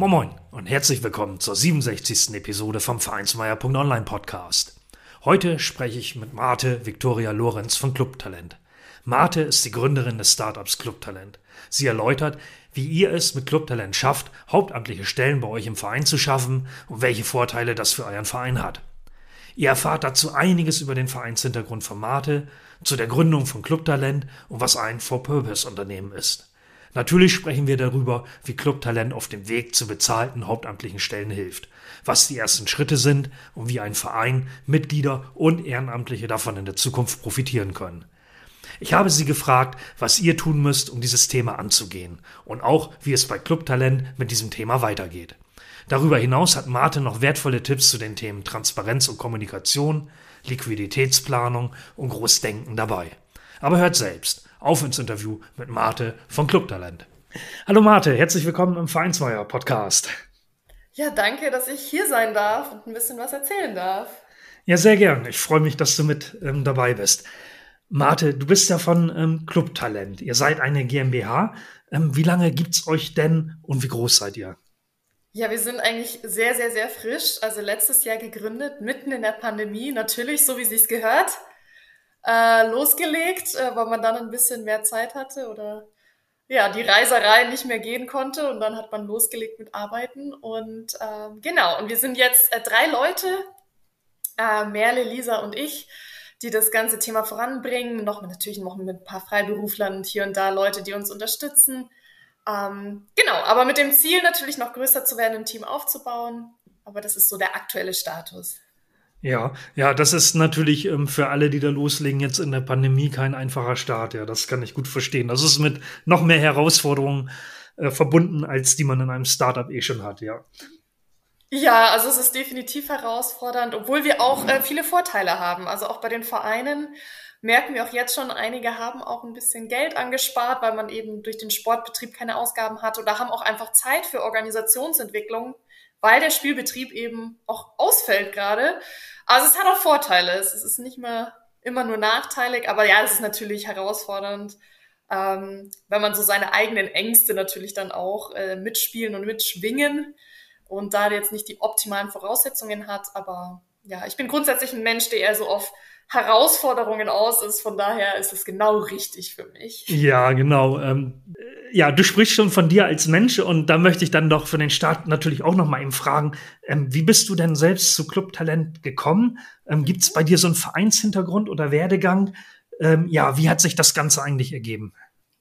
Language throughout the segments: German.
Moin Moin und herzlich willkommen zur 67. Episode vom Vereinsmeier.online Podcast. Heute spreche ich mit Marte Victoria Lorenz von Clubtalent. Marte ist die Gründerin des Startups Clubtalent. Sie erläutert, wie ihr es mit Clubtalent schafft, hauptamtliche Stellen bei euch im Verein zu schaffen und welche Vorteile das für euren Verein hat. Ihr erfahrt dazu einiges über den Vereinshintergrund von Marte, zu der Gründung von Clubtalent und was ein For-Purpose-Unternehmen ist. Natürlich sprechen wir darüber, wie Clubtalent auf dem Weg zu bezahlten hauptamtlichen Stellen hilft, was die ersten Schritte sind und wie ein Verein, Mitglieder und Ehrenamtliche davon in der Zukunft profitieren können. Ich habe sie gefragt, was ihr tun müsst, um dieses Thema anzugehen und auch, wie es bei Clubtalent mit diesem Thema weitergeht. Darüber hinaus hat Martin noch wertvolle Tipps zu den Themen Transparenz und Kommunikation, Liquiditätsplanung und Großdenken dabei. Aber hört selbst. Auf ins Interview mit Marte von Clubtalent. Hallo Marte, herzlich willkommen im Vereinsmeier Podcast. Ja, danke, dass ich hier sein darf und ein bisschen was erzählen darf. Ja, sehr gern. Ich freue mich, dass du mit ähm, dabei bist. Marte, du bist ja von ähm, Clubtalent. Ihr seid eine GmbH. Ähm, wie lange gibt's euch denn und wie groß seid ihr? Ja, wir sind eigentlich sehr, sehr, sehr frisch. Also letztes Jahr gegründet, mitten in der Pandemie. Natürlich, so wie sich's gehört äh, losgelegt, äh, weil man dann ein bisschen mehr Zeit hatte oder ja, die Reiserei nicht mehr gehen konnte und dann hat man losgelegt mit Arbeiten und ähm, genau, und wir sind jetzt äh, drei Leute, äh, Merle, Lisa und ich, die das ganze Thema voranbringen, noch mit, natürlich noch mit ein paar Freiberuflern und hier und da Leute, die uns unterstützen. Ähm, genau, aber mit dem Ziel natürlich noch größer zu werden, ein Team aufzubauen, aber das ist so der aktuelle Status. Ja, ja, das ist natürlich ähm, für alle, die da loslegen, jetzt in der Pandemie kein einfacher Start. Ja, das kann ich gut verstehen. Das ist mit noch mehr Herausforderungen äh, verbunden, als die man in einem Startup eh schon hat, ja. Ja, also es ist definitiv herausfordernd, obwohl wir auch äh, viele Vorteile haben. Also auch bei den Vereinen merken wir auch jetzt schon, einige haben auch ein bisschen Geld angespart, weil man eben durch den Sportbetrieb keine Ausgaben hat oder haben auch einfach Zeit für Organisationsentwicklung weil der Spielbetrieb eben auch ausfällt gerade. Also es hat auch Vorteile. Es ist nicht mehr immer nur nachteilig, aber ja, es ist natürlich herausfordernd, ähm, wenn man so seine eigenen Ängste natürlich dann auch äh, mitspielen und mitschwingen und da jetzt nicht die optimalen Voraussetzungen hat. Aber ja, ich bin grundsätzlich ein Mensch, der eher so auf Herausforderungen aus ist. Von daher ist es genau richtig für mich. Ja, genau. Ähm, ja, du sprichst schon von dir als Mensch und da möchte ich dann doch für den Start natürlich auch noch mal eben fragen, ähm, wie bist du denn selbst zu Clubtalent gekommen? Ähm, Gibt es bei dir so einen Vereinshintergrund oder Werdegang? Ähm, ja, wie hat sich das Ganze eigentlich ergeben?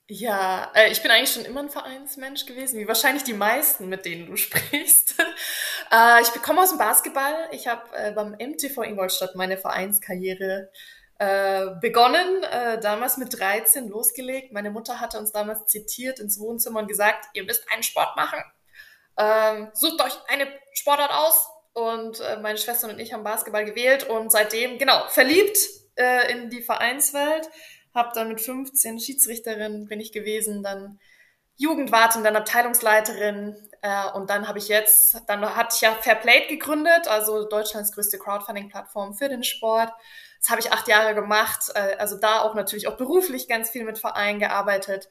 Ja, äh, ich bin eigentlich schon immer ein Vereinsmensch gewesen, wie wahrscheinlich die meisten, mit denen du sprichst. äh, ich komme aus dem Basketball. Ich habe äh, beim MTV Ingolstadt meine Vereinskarriere äh, begonnen, äh, damals mit 13 losgelegt. Meine Mutter hatte uns damals zitiert ins Wohnzimmer und gesagt, ihr müsst einen Sport machen. Ähm, sucht euch eine Sportart aus. Und äh, meine Schwester und ich haben Basketball gewählt und seitdem, genau, verliebt in die Vereinswelt habe dann mit 15 Schiedsrichterin bin ich gewesen, dann Jugendwartin, dann Abteilungsleiterin äh, und dann habe ich jetzt, dann hatte ich ja Fairplay gegründet, also Deutschlands größte Crowdfunding-Plattform für den Sport. Das habe ich acht Jahre gemacht, äh, also da auch natürlich auch beruflich ganz viel mit Vereinen gearbeitet.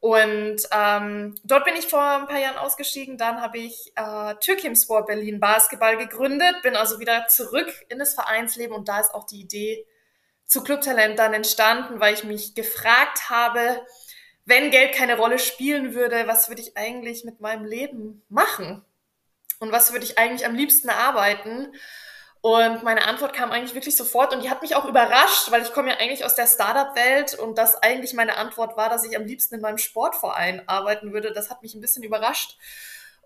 Und ähm, dort bin ich vor ein paar Jahren ausgestiegen. Dann habe ich äh, Türkim Sport Berlin Basketball gegründet, bin also wieder zurück in das Vereinsleben und da ist auch die Idee zu Clubtalent dann entstanden, weil ich mich gefragt habe, wenn Geld keine Rolle spielen würde, was würde ich eigentlich mit meinem Leben machen? Und was würde ich eigentlich am liebsten arbeiten? Und meine Antwort kam eigentlich wirklich sofort und die hat mich auch überrascht, weil ich komme ja eigentlich aus der Startup-Welt und das eigentlich meine Antwort war, dass ich am liebsten in meinem Sportverein arbeiten würde. Das hat mich ein bisschen überrascht.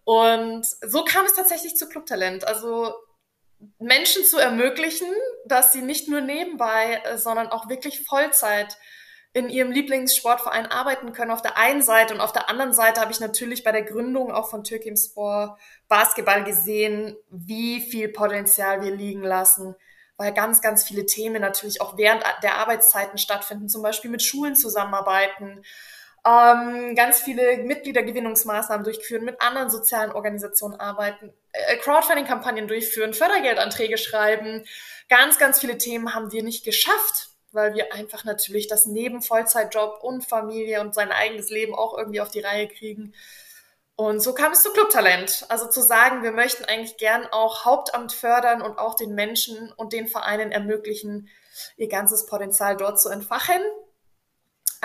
Und so kam es tatsächlich zu Clubtalent. Also Menschen zu ermöglichen, dass sie nicht nur nebenbei, äh, sondern auch wirklich Vollzeit in ihrem Lieblingssportverein arbeiten können auf der einen Seite und auf der anderen Seite habe ich natürlich bei der Gründung auch von Türkimspor Basketball gesehen, wie viel Potenzial wir liegen lassen, weil ganz, ganz viele Themen natürlich auch während der Arbeitszeiten stattfinden, zum Beispiel mit Schulen zusammenarbeiten, ähm, ganz viele Mitgliedergewinnungsmaßnahmen durchführen, mit anderen sozialen Organisationen arbeiten, äh, Crowdfunding-Kampagnen durchführen, Fördergeldanträge schreiben. Ganz, ganz viele Themen haben wir nicht geschafft, weil wir einfach natürlich das neben Vollzeitjob und Familie und sein eigenes Leben auch irgendwie auf die Reihe kriegen. Und so kam es zu Clubtalent. Also zu sagen, wir möchten eigentlich gern auch Hauptamt fördern und auch den Menschen und den Vereinen ermöglichen, ihr ganzes Potenzial dort zu entfachen.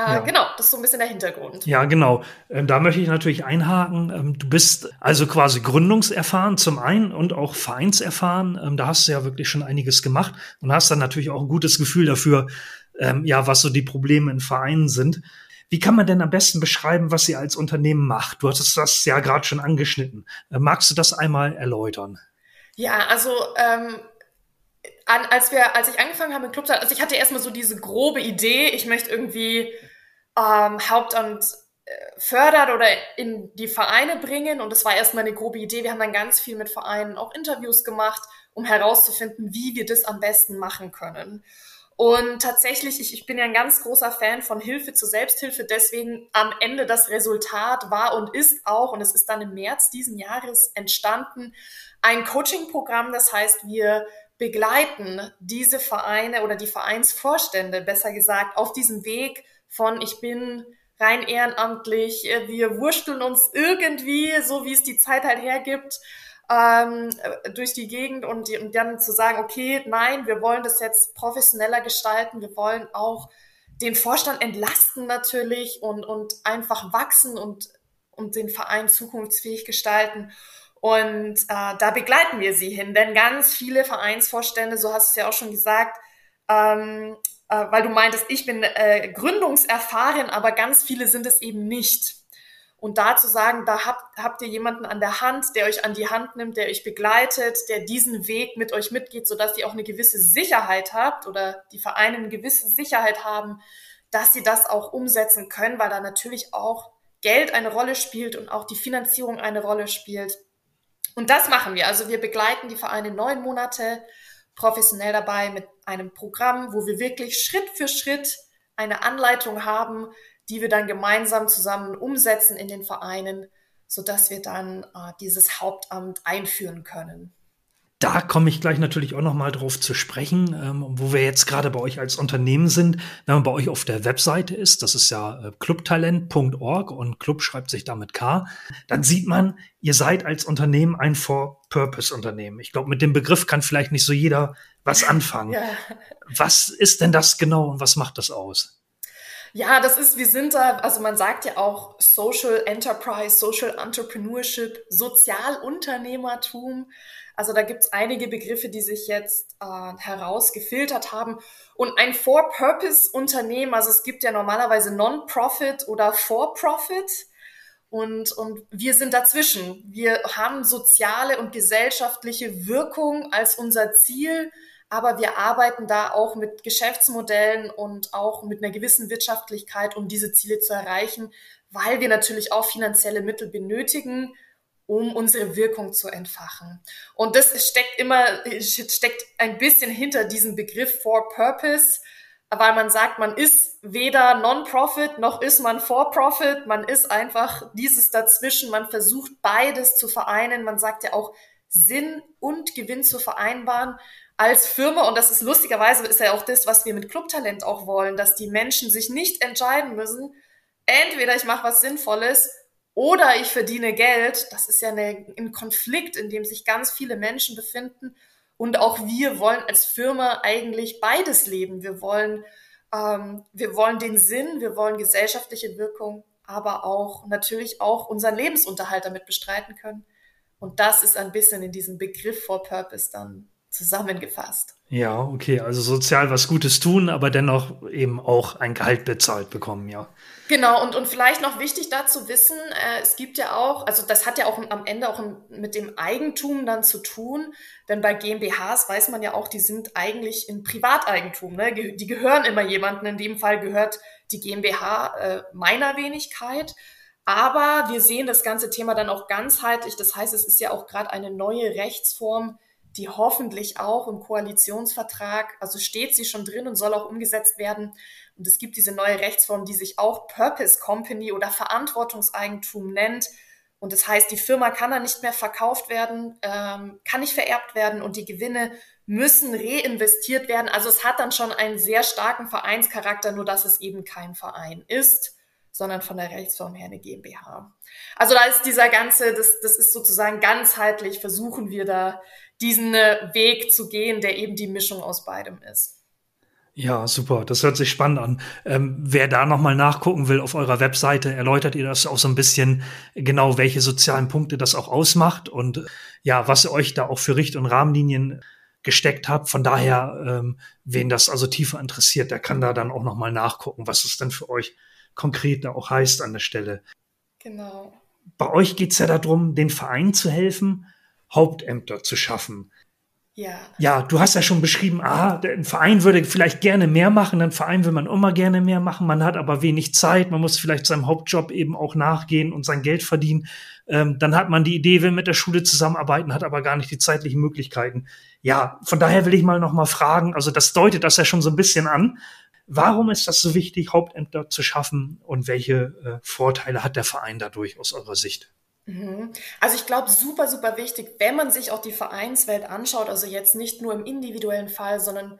Äh, ja. Genau, das ist so ein bisschen der Hintergrund. Ja, genau. Ähm, da möchte ich natürlich einhaken. Ähm, du bist also quasi gründungserfahren zum einen und auch vereinserfahren. Ähm, da hast du ja wirklich schon einiges gemacht und hast dann natürlich auch ein gutes Gefühl dafür, ja, was so die Probleme in Vereinen sind. Wie kann man denn am besten beschreiben, was ihr als Unternehmen macht? Du hattest das ja gerade schon angeschnitten. Magst du das einmal erläutern? Ja, also ähm, an, als wir, als ich angefangen habe mit Clubs, also ich hatte erstmal so diese grobe Idee, ich möchte irgendwie ähm, Hauptamt äh, fördert oder in die Vereine bringen. Und das war erstmal eine grobe Idee. Wir haben dann ganz viel mit Vereinen auch Interviews gemacht, um herauszufinden, wie wir das am besten machen können. Und tatsächlich, ich, ich bin ja ein ganz großer Fan von Hilfe zur Selbsthilfe. Deswegen am Ende das Resultat war und ist auch, und es ist dann im März diesen Jahres entstanden, ein Coaching-Programm. Das heißt, wir begleiten diese Vereine oder die Vereinsvorstände, besser gesagt, auf diesem Weg von ich bin rein ehrenamtlich, äh, wir wursteln uns irgendwie, so wie es die Zeit halt hergibt, ähm, durch die Gegend und, und dann zu sagen, okay, nein, wir wollen das jetzt professioneller gestalten, wir wollen auch den Vorstand entlasten natürlich und, und einfach wachsen und, und den Verein zukunftsfähig gestalten. Und äh, da begleiten wir sie hin, denn ganz viele Vereinsvorstände, so hast du es ja auch schon gesagt, ähm, äh, weil du meintest, ich bin äh, gründungserfahren, aber ganz viele sind es eben nicht. Und da zu sagen, da habt, habt ihr jemanden an der Hand, der euch an die Hand nimmt, der euch begleitet, der diesen Weg mit euch mitgeht, sodass ihr auch eine gewisse Sicherheit habt oder die Vereine eine gewisse Sicherheit haben, dass sie das auch umsetzen können, weil da natürlich auch Geld eine Rolle spielt und auch die Finanzierung eine Rolle spielt. Und das machen wir. Also wir begleiten die Vereine neun Monate professionell dabei mit einem Programm, wo wir wirklich Schritt für Schritt eine Anleitung haben, die wir dann gemeinsam zusammen umsetzen in den Vereinen, sodass wir dann äh, dieses Hauptamt einführen können. Da komme ich gleich natürlich auch noch mal drauf zu sprechen, ähm, wo wir jetzt gerade bei euch als Unternehmen sind. Wenn man bei euch auf der Webseite ist, das ist ja äh, clubtalent.org und Club schreibt sich damit K, dann sieht man, ihr seid als Unternehmen ein For-Purpose-Unternehmen. Ich glaube, mit dem Begriff kann vielleicht nicht so jeder was anfangen. ja. Was ist denn das genau und was macht das aus? Ja, das ist, wir sind da, also man sagt ja auch Social Enterprise, Social Entrepreneurship, Sozialunternehmertum. Also da gibt's einige Begriffe, die sich jetzt äh, herausgefiltert haben. Und ein For-Purpose-Unternehmen, also es gibt ja normalerweise Non-Profit oder For-Profit. Und, und wir sind dazwischen. Wir haben soziale und gesellschaftliche Wirkung als unser Ziel, aber wir arbeiten da auch mit Geschäftsmodellen und auch mit einer gewissen Wirtschaftlichkeit, um diese Ziele zu erreichen, weil wir natürlich auch finanzielle Mittel benötigen, um unsere Wirkung zu entfachen. Und das steckt immer, steckt ein bisschen hinter diesem Begriff for purpose, weil man sagt, man ist weder Non-Profit noch ist man For-Profit, man ist einfach dieses dazwischen, man versucht beides zu vereinen, man sagt ja auch Sinn und Gewinn zu vereinbaren als Firma, und das ist lustigerweise, ist ja auch das, was wir mit Clubtalent auch wollen, dass die Menschen sich nicht entscheiden müssen, entweder ich mache was Sinnvolles oder ich verdiene Geld. Das ist ja eine, ein Konflikt, in dem sich ganz viele Menschen befinden. Und auch wir wollen als Firma eigentlich beides leben. Wir wollen, ähm, wir wollen den Sinn, wir wollen gesellschaftliche Wirkung, aber auch natürlich auch unseren Lebensunterhalt damit bestreiten können. Und das ist ein bisschen in diesem Begriff for Purpose dann zusammengefasst. Ja, okay, also sozial was Gutes tun, aber dennoch eben auch ein Gehalt bezahlt bekommen, ja. Genau, und, und vielleicht noch wichtig dazu wissen, äh, es gibt ja auch, also das hat ja auch am Ende auch mit dem Eigentum dann zu tun, denn bei GmbHs weiß man ja auch, die sind eigentlich in Privateigentum, ne? die gehören immer jemandem, in dem Fall gehört die GmbH äh, meiner Wenigkeit. Aber wir sehen das ganze Thema dann auch ganzheitlich. Das heißt, es ist ja auch gerade eine neue Rechtsform, die hoffentlich auch im Koalitionsvertrag, also steht sie schon drin und soll auch umgesetzt werden. Und es gibt diese neue Rechtsform, die sich auch Purpose Company oder Verantwortungseigentum nennt. Und das heißt, die Firma kann dann nicht mehr verkauft werden, ähm, kann nicht vererbt werden und die Gewinne müssen reinvestiert werden. Also es hat dann schon einen sehr starken Vereinscharakter, nur dass es eben kein Verein ist sondern von der Rechtsform her eine GmbH. Also da ist dieser ganze, das, das ist sozusagen ganzheitlich, versuchen wir da diesen äh, Weg zu gehen, der eben die Mischung aus beidem ist. Ja, super. Das hört sich spannend an. Ähm, wer da nochmal nachgucken will auf eurer Webseite, erläutert ihr das auch so ein bisschen genau, welche sozialen Punkte das auch ausmacht und ja, was ihr euch da auch für Richt- und Rahmenlinien gesteckt habt. Von daher, ähm, wen das also tiefer interessiert, der kann da dann auch nochmal nachgucken, was es denn für euch konkret da auch heißt an der Stelle. Genau. Bei euch geht es ja darum, den Verein zu helfen, Hauptämter zu schaffen. Ja. Ja, du hast ja schon beschrieben, ah, ein Verein würde vielleicht gerne mehr machen, ein Verein will man immer gerne mehr machen, man hat aber wenig Zeit, man muss vielleicht seinem Hauptjob eben auch nachgehen und sein Geld verdienen. Ähm, dann hat man die Idee, will mit der Schule zusammenarbeiten, hat aber gar nicht die zeitlichen Möglichkeiten. Ja, von daher will ich mal noch mal fragen, also das deutet das ja schon so ein bisschen an. Warum ist das so wichtig, Hauptämter zu schaffen und welche äh, Vorteile hat der Verein dadurch aus eurer Sicht? Mhm. Also ich glaube, super, super wichtig, wenn man sich auch die Vereinswelt anschaut, also jetzt nicht nur im individuellen Fall, sondern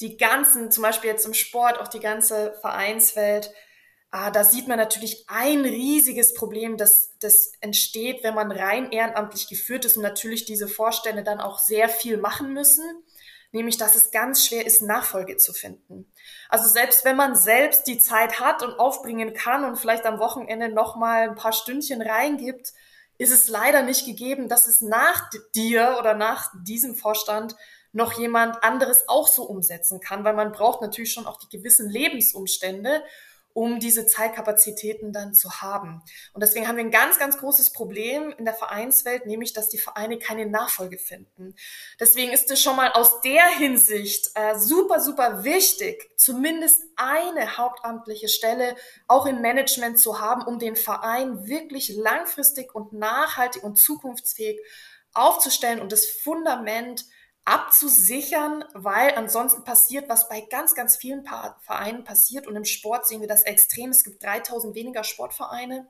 die ganzen, zum Beispiel jetzt im Sport, auch die ganze Vereinswelt, ah, da sieht man natürlich ein riesiges Problem, das, das entsteht, wenn man rein ehrenamtlich geführt ist und natürlich diese Vorstände dann auch sehr viel machen müssen nämlich dass es ganz schwer ist, Nachfolge zu finden. Also selbst wenn man selbst die Zeit hat und aufbringen kann und vielleicht am Wochenende noch mal ein paar Stündchen reingibt, ist es leider nicht gegeben, dass es nach dir oder nach diesem Vorstand noch jemand anderes auch so umsetzen kann, weil man braucht natürlich schon auch die gewissen Lebensumstände um diese Zeitkapazitäten dann zu haben. Und deswegen haben wir ein ganz, ganz großes Problem in der Vereinswelt, nämlich, dass die Vereine keine Nachfolge finden. Deswegen ist es schon mal aus der Hinsicht äh, super, super wichtig, zumindest eine hauptamtliche Stelle auch im Management zu haben, um den Verein wirklich langfristig und nachhaltig und zukunftsfähig aufzustellen und das Fundament abzusichern, weil ansonsten passiert, was bei ganz, ganz vielen Vereinen passiert. Und im Sport sehen wir das extrem. Es gibt 3000 weniger Sportvereine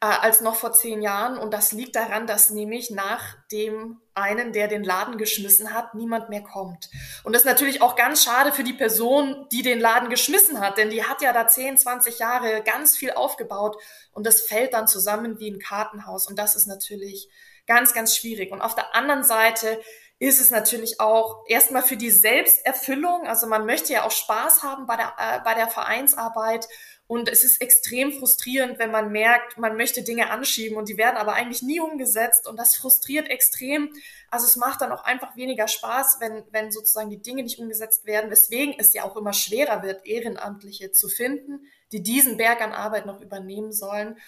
äh, als noch vor zehn Jahren. Und das liegt daran, dass nämlich nach dem einen, der den Laden geschmissen hat, niemand mehr kommt. Und das ist natürlich auch ganz schade für die Person, die den Laden geschmissen hat, denn die hat ja da 10, 20 Jahre ganz viel aufgebaut und das fällt dann zusammen wie ein Kartenhaus. Und das ist natürlich ganz, ganz schwierig. Und auf der anderen Seite ist es natürlich auch erstmal für die Selbsterfüllung. Also man möchte ja auch Spaß haben bei der, äh, bei der Vereinsarbeit. Und es ist extrem frustrierend, wenn man merkt, man möchte Dinge anschieben und die werden aber eigentlich nie umgesetzt. Und das frustriert extrem. Also es macht dann auch einfach weniger Spaß, wenn, wenn sozusagen die Dinge nicht umgesetzt werden, weswegen es ja auch immer schwerer wird, Ehrenamtliche zu finden, die diesen Berg an Arbeit noch übernehmen sollen.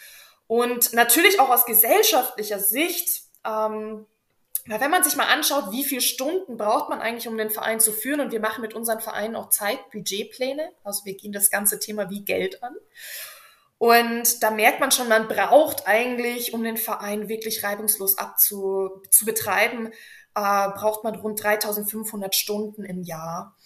Und natürlich auch aus gesellschaftlicher Sicht ähm, weil wenn man sich mal anschaut, wie viele Stunden braucht man eigentlich, um den Verein zu führen, und wir machen mit unseren Vereinen auch Zeitbudgetpläne, also wir gehen das ganze Thema wie Geld an. Und da merkt man schon, man braucht eigentlich, um den Verein wirklich reibungslos abzu, zu betreiben, äh, braucht man rund 3500 Stunden im Jahr.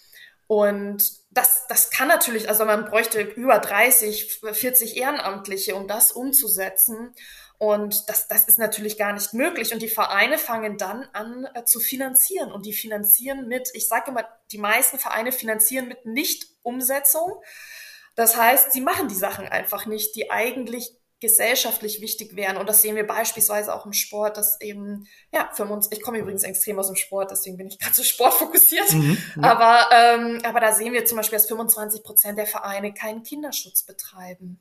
Und das, das kann natürlich, also man bräuchte über 30, 40 Ehrenamtliche, um das umzusetzen. Und das, das ist natürlich gar nicht möglich. Und die Vereine fangen dann an äh, zu finanzieren. Und die finanzieren mit, ich sage immer, die meisten Vereine finanzieren mit Nicht-Umsetzung. Das heißt, sie machen die Sachen einfach nicht, die eigentlich gesellschaftlich wichtig wären. Und das sehen wir beispielsweise auch im Sport, dass eben, ja, für uns, ich komme übrigens extrem aus dem Sport, deswegen bin ich gerade so sportfokussiert. Mhm, ja. aber, ähm, aber da sehen wir zum Beispiel, dass 25 Prozent der Vereine keinen Kinderschutz betreiben.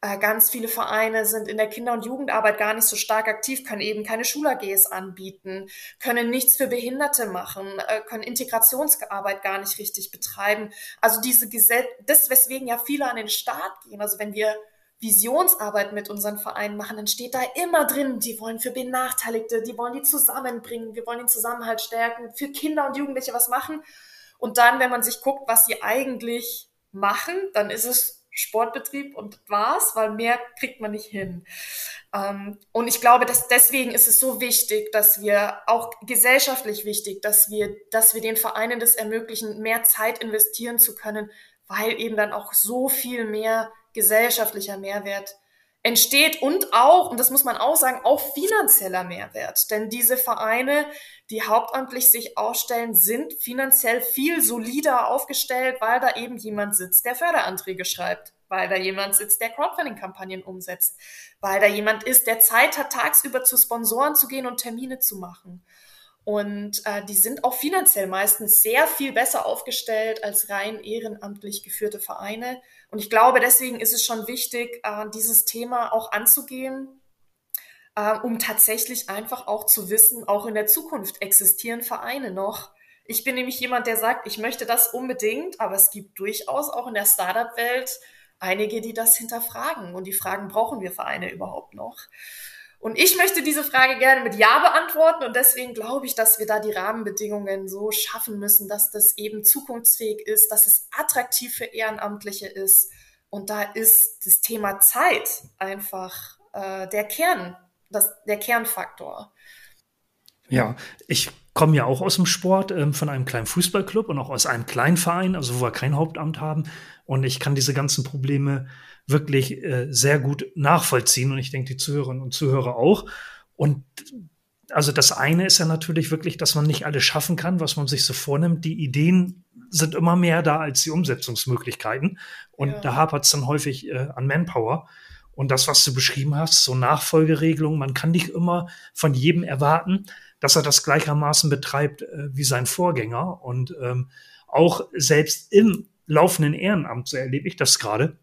Äh, ganz viele Vereine sind in der Kinder- und Jugendarbeit gar nicht so stark aktiv, können eben keine Schul-AGs anbieten, können nichts für Behinderte machen, äh, können Integrationsarbeit gar nicht richtig betreiben. Also diese Gesell das, weswegen ja viele an den Start gehen. Also wenn wir Visionsarbeit mit unseren Vereinen machen, dann steht da immer drin, die wollen für Benachteiligte, die wollen die zusammenbringen, wir wollen den Zusammenhalt stärken, für Kinder und Jugendliche was machen. Und dann, wenn man sich guckt, was sie eigentlich machen, dann ist es Sportbetrieb und war's, weil mehr kriegt man nicht hin. Ähm, und ich glaube, dass deswegen ist es so wichtig, dass wir auch gesellschaftlich wichtig, dass wir, dass wir den Vereinen das ermöglichen, mehr Zeit investieren zu können, weil eben dann auch so viel mehr gesellschaftlicher Mehrwert entsteht und auch, und das muss man auch sagen, auch finanzieller Mehrwert. Denn diese Vereine, die hauptamtlich sich ausstellen, sind finanziell viel solider aufgestellt, weil da eben jemand sitzt, der Förderanträge schreibt, weil da jemand sitzt, der Crowdfunding-Kampagnen umsetzt, weil da jemand ist, der Zeit hat, tagsüber zu Sponsoren zu gehen und Termine zu machen. Und äh, die sind auch finanziell meistens sehr viel besser aufgestellt als rein ehrenamtlich geführte Vereine. Und ich glaube, deswegen ist es schon wichtig, äh, dieses Thema auch anzugehen, äh, um tatsächlich einfach auch zu wissen, auch in der Zukunft existieren Vereine noch. Ich bin nämlich jemand, der sagt, ich möchte das unbedingt, aber es gibt durchaus auch in der Startup-Welt einige, die das hinterfragen und die fragen, brauchen wir Vereine überhaupt noch? Und ich möchte diese Frage gerne mit Ja beantworten und deswegen glaube ich, dass wir da die Rahmenbedingungen so schaffen müssen, dass das eben zukunftsfähig ist, dass es attraktiv für Ehrenamtliche ist. Und da ist das Thema Zeit einfach äh, der Kern, das, der Kernfaktor. Ja, ich komme ja auch aus dem Sport, ähm, von einem kleinen Fußballclub und auch aus einem kleinen Verein, also wo wir kein Hauptamt haben. Und ich kann diese ganzen Probleme wirklich äh, sehr gut nachvollziehen und ich denke, die Zuhörerinnen und Zuhörer auch. Und also das eine ist ja natürlich wirklich, dass man nicht alles schaffen kann, was man sich so vornimmt. Die Ideen sind immer mehr da als die Umsetzungsmöglichkeiten. Und ja. da hapert es dann häufig äh, an Manpower. Und das, was du beschrieben hast, so Nachfolgeregelungen, man kann nicht immer von jedem erwarten, dass er das gleichermaßen betreibt äh, wie sein Vorgänger. Und ähm, auch selbst im laufenden Ehrenamt, so erlebe ich das gerade,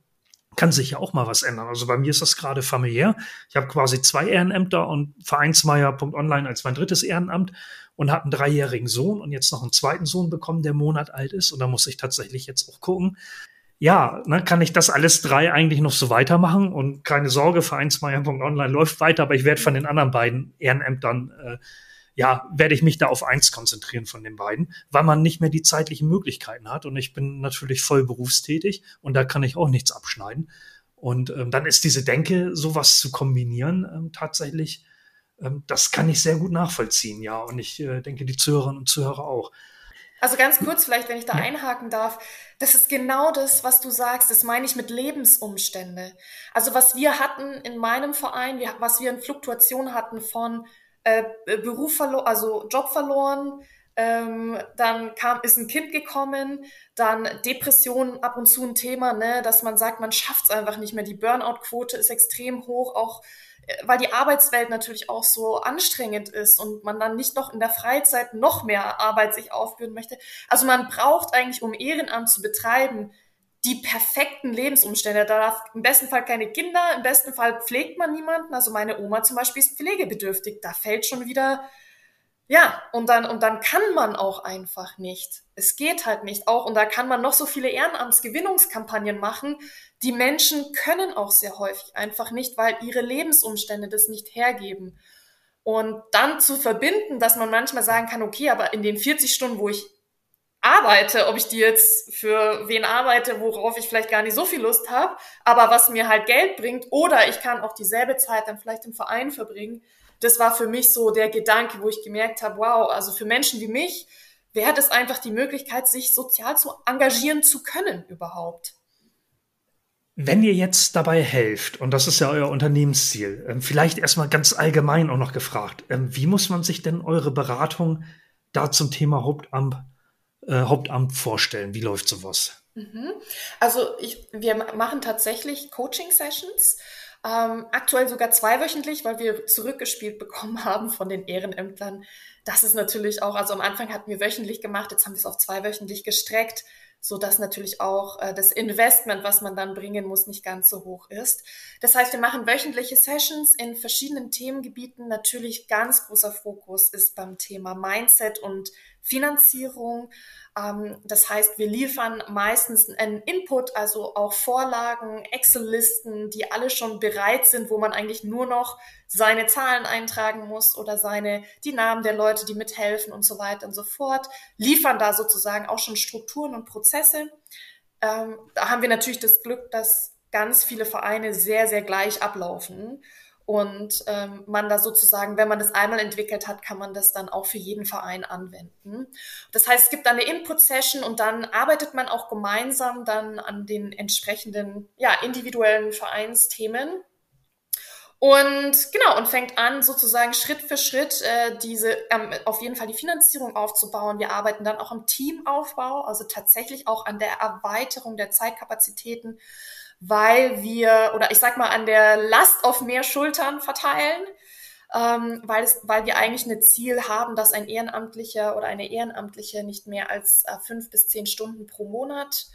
kann sich ja auch mal was ändern. Also bei mir ist das gerade familiär. Ich habe quasi zwei Ehrenämter und Vereinsmeier.online als mein drittes Ehrenamt und habe einen dreijährigen Sohn und jetzt noch einen zweiten Sohn bekommen, der Monat alt ist. Und da muss ich tatsächlich jetzt auch gucken. Ja, ne, kann ich das alles drei eigentlich noch so weitermachen? Und keine Sorge, Vereinsmeier.online läuft weiter, aber ich werde von den anderen beiden Ehrenämtern äh, ja, werde ich mich da auf eins konzentrieren von den beiden, weil man nicht mehr die zeitlichen Möglichkeiten hat. Und ich bin natürlich voll berufstätig und da kann ich auch nichts abschneiden. Und ähm, dann ist diese Denke, sowas zu kombinieren, ähm, tatsächlich, ähm, das kann ich sehr gut nachvollziehen, ja. Und ich äh, denke, die Zuhörerinnen und Zuhörer auch. Also ganz kurz vielleicht, wenn ich da einhaken darf, das ist genau das, was du sagst. Das meine ich mit Lebensumstände. Also was wir hatten in meinem Verein, was wir in Fluktuation hatten von äh, Beruf verloren, also Job verloren, ähm, dann kam, ist ein Kind gekommen, dann Depressionen ab und zu ein Thema, ne, dass man sagt, man schafft es einfach nicht mehr. Die Burnout-Quote ist extrem hoch, auch äh, weil die Arbeitswelt natürlich auch so anstrengend ist und man dann nicht noch in der Freizeit noch mehr Arbeit sich aufbürden möchte. Also man braucht eigentlich, um Ehrenamt zu betreiben, die perfekten Lebensumstände. Da darf im besten Fall keine Kinder, im besten Fall pflegt man niemanden. Also meine Oma zum Beispiel ist pflegebedürftig. Da fällt schon wieder, ja, und dann, und dann kann man auch einfach nicht. Es geht halt nicht auch. Und da kann man noch so viele Ehrenamtsgewinnungskampagnen machen. Die Menschen können auch sehr häufig einfach nicht, weil ihre Lebensumstände das nicht hergeben. Und dann zu verbinden, dass man manchmal sagen kann, okay, aber in den 40 Stunden, wo ich arbeite, ob ich die jetzt für wen arbeite, worauf ich vielleicht gar nicht so viel Lust habe, aber was mir halt Geld bringt, oder ich kann auch dieselbe Zeit dann vielleicht im Verein verbringen. Das war für mich so der Gedanke, wo ich gemerkt habe, wow, also für Menschen wie mich wäre das einfach die Möglichkeit, sich sozial zu engagieren zu können überhaupt. Wenn ihr jetzt dabei helft, und das ist ja euer Unternehmensziel, ähm, vielleicht erstmal ganz allgemein auch noch gefragt, ähm, wie muss man sich denn eure Beratung da zum Thema Hauptamt äh, Hauptamt vorstellen? Wie läuft sowas? Mhm. Also ich, wir machen tatsächlich Coaching-Sessions. Ähm, aktuell sogar zweiwöchentlich, weil wir zurückgespielt bekommen haben von den Ehrenämtlern. Das ist natürlich auch, also am Anfang hatten wir wöchentlich gemacht, jetzt haben wir es auf zweiwöchentlich gestreckt, so dass natürlich auch äh, das Investment, was man dann bringen muss, nicht ganz so hoch ist. Das heißt, wir machen wöchentliche Sessions in verschiedenen Themengebieten. Natürlich ganz großer Fokus ist beim Thema Mindset und Finanzierung. Ähm, das heißt, wir liefern meistens einen Input, also auch Vorlagen, Excel-Listen, die alle schon bereit sind, wo man eigentlich nur noch seine Zahlen eintragen muss oder seine, die Namen der Leute, die mithelfen und so weiter und so fort, liefern da sozusagen auch schon Strukturen und Prozesse. ähm, da haben wir natürlich das Glück, dass ganz viele Vereine sehr, sehr gleich ablaufen. Und ähm, man da sozusagen, wenn man das einmal entwickelt hat, kann man das dann auch für jeden Verein anwenden. Das heißt, es gibt dann eine Input-Session und dann arbeitet man auch gemeinsam dann an den entsprechenden, ja, individuellen Vereinsthemen. Und genau, und fängt an, sozusagen Schritt für Schritt äh, diese ähm, auf jeden Fall die Finanzierung aufzubauen. Wir arbeiten dann auch am Teamaufbau, also tatsächlich auch an der Erweiterung der Zeitkapazitäten weil wir, oder ich sag mal, an der Last auf mehr Schultern verteilen, ähm, weil, es, weil wir eigentlich ein Ziel haben, dass ein Ehrenamtlicher oder eine Ehrenamtliche nicht mehr als äh, fünf bis zehn Stunden pro Monat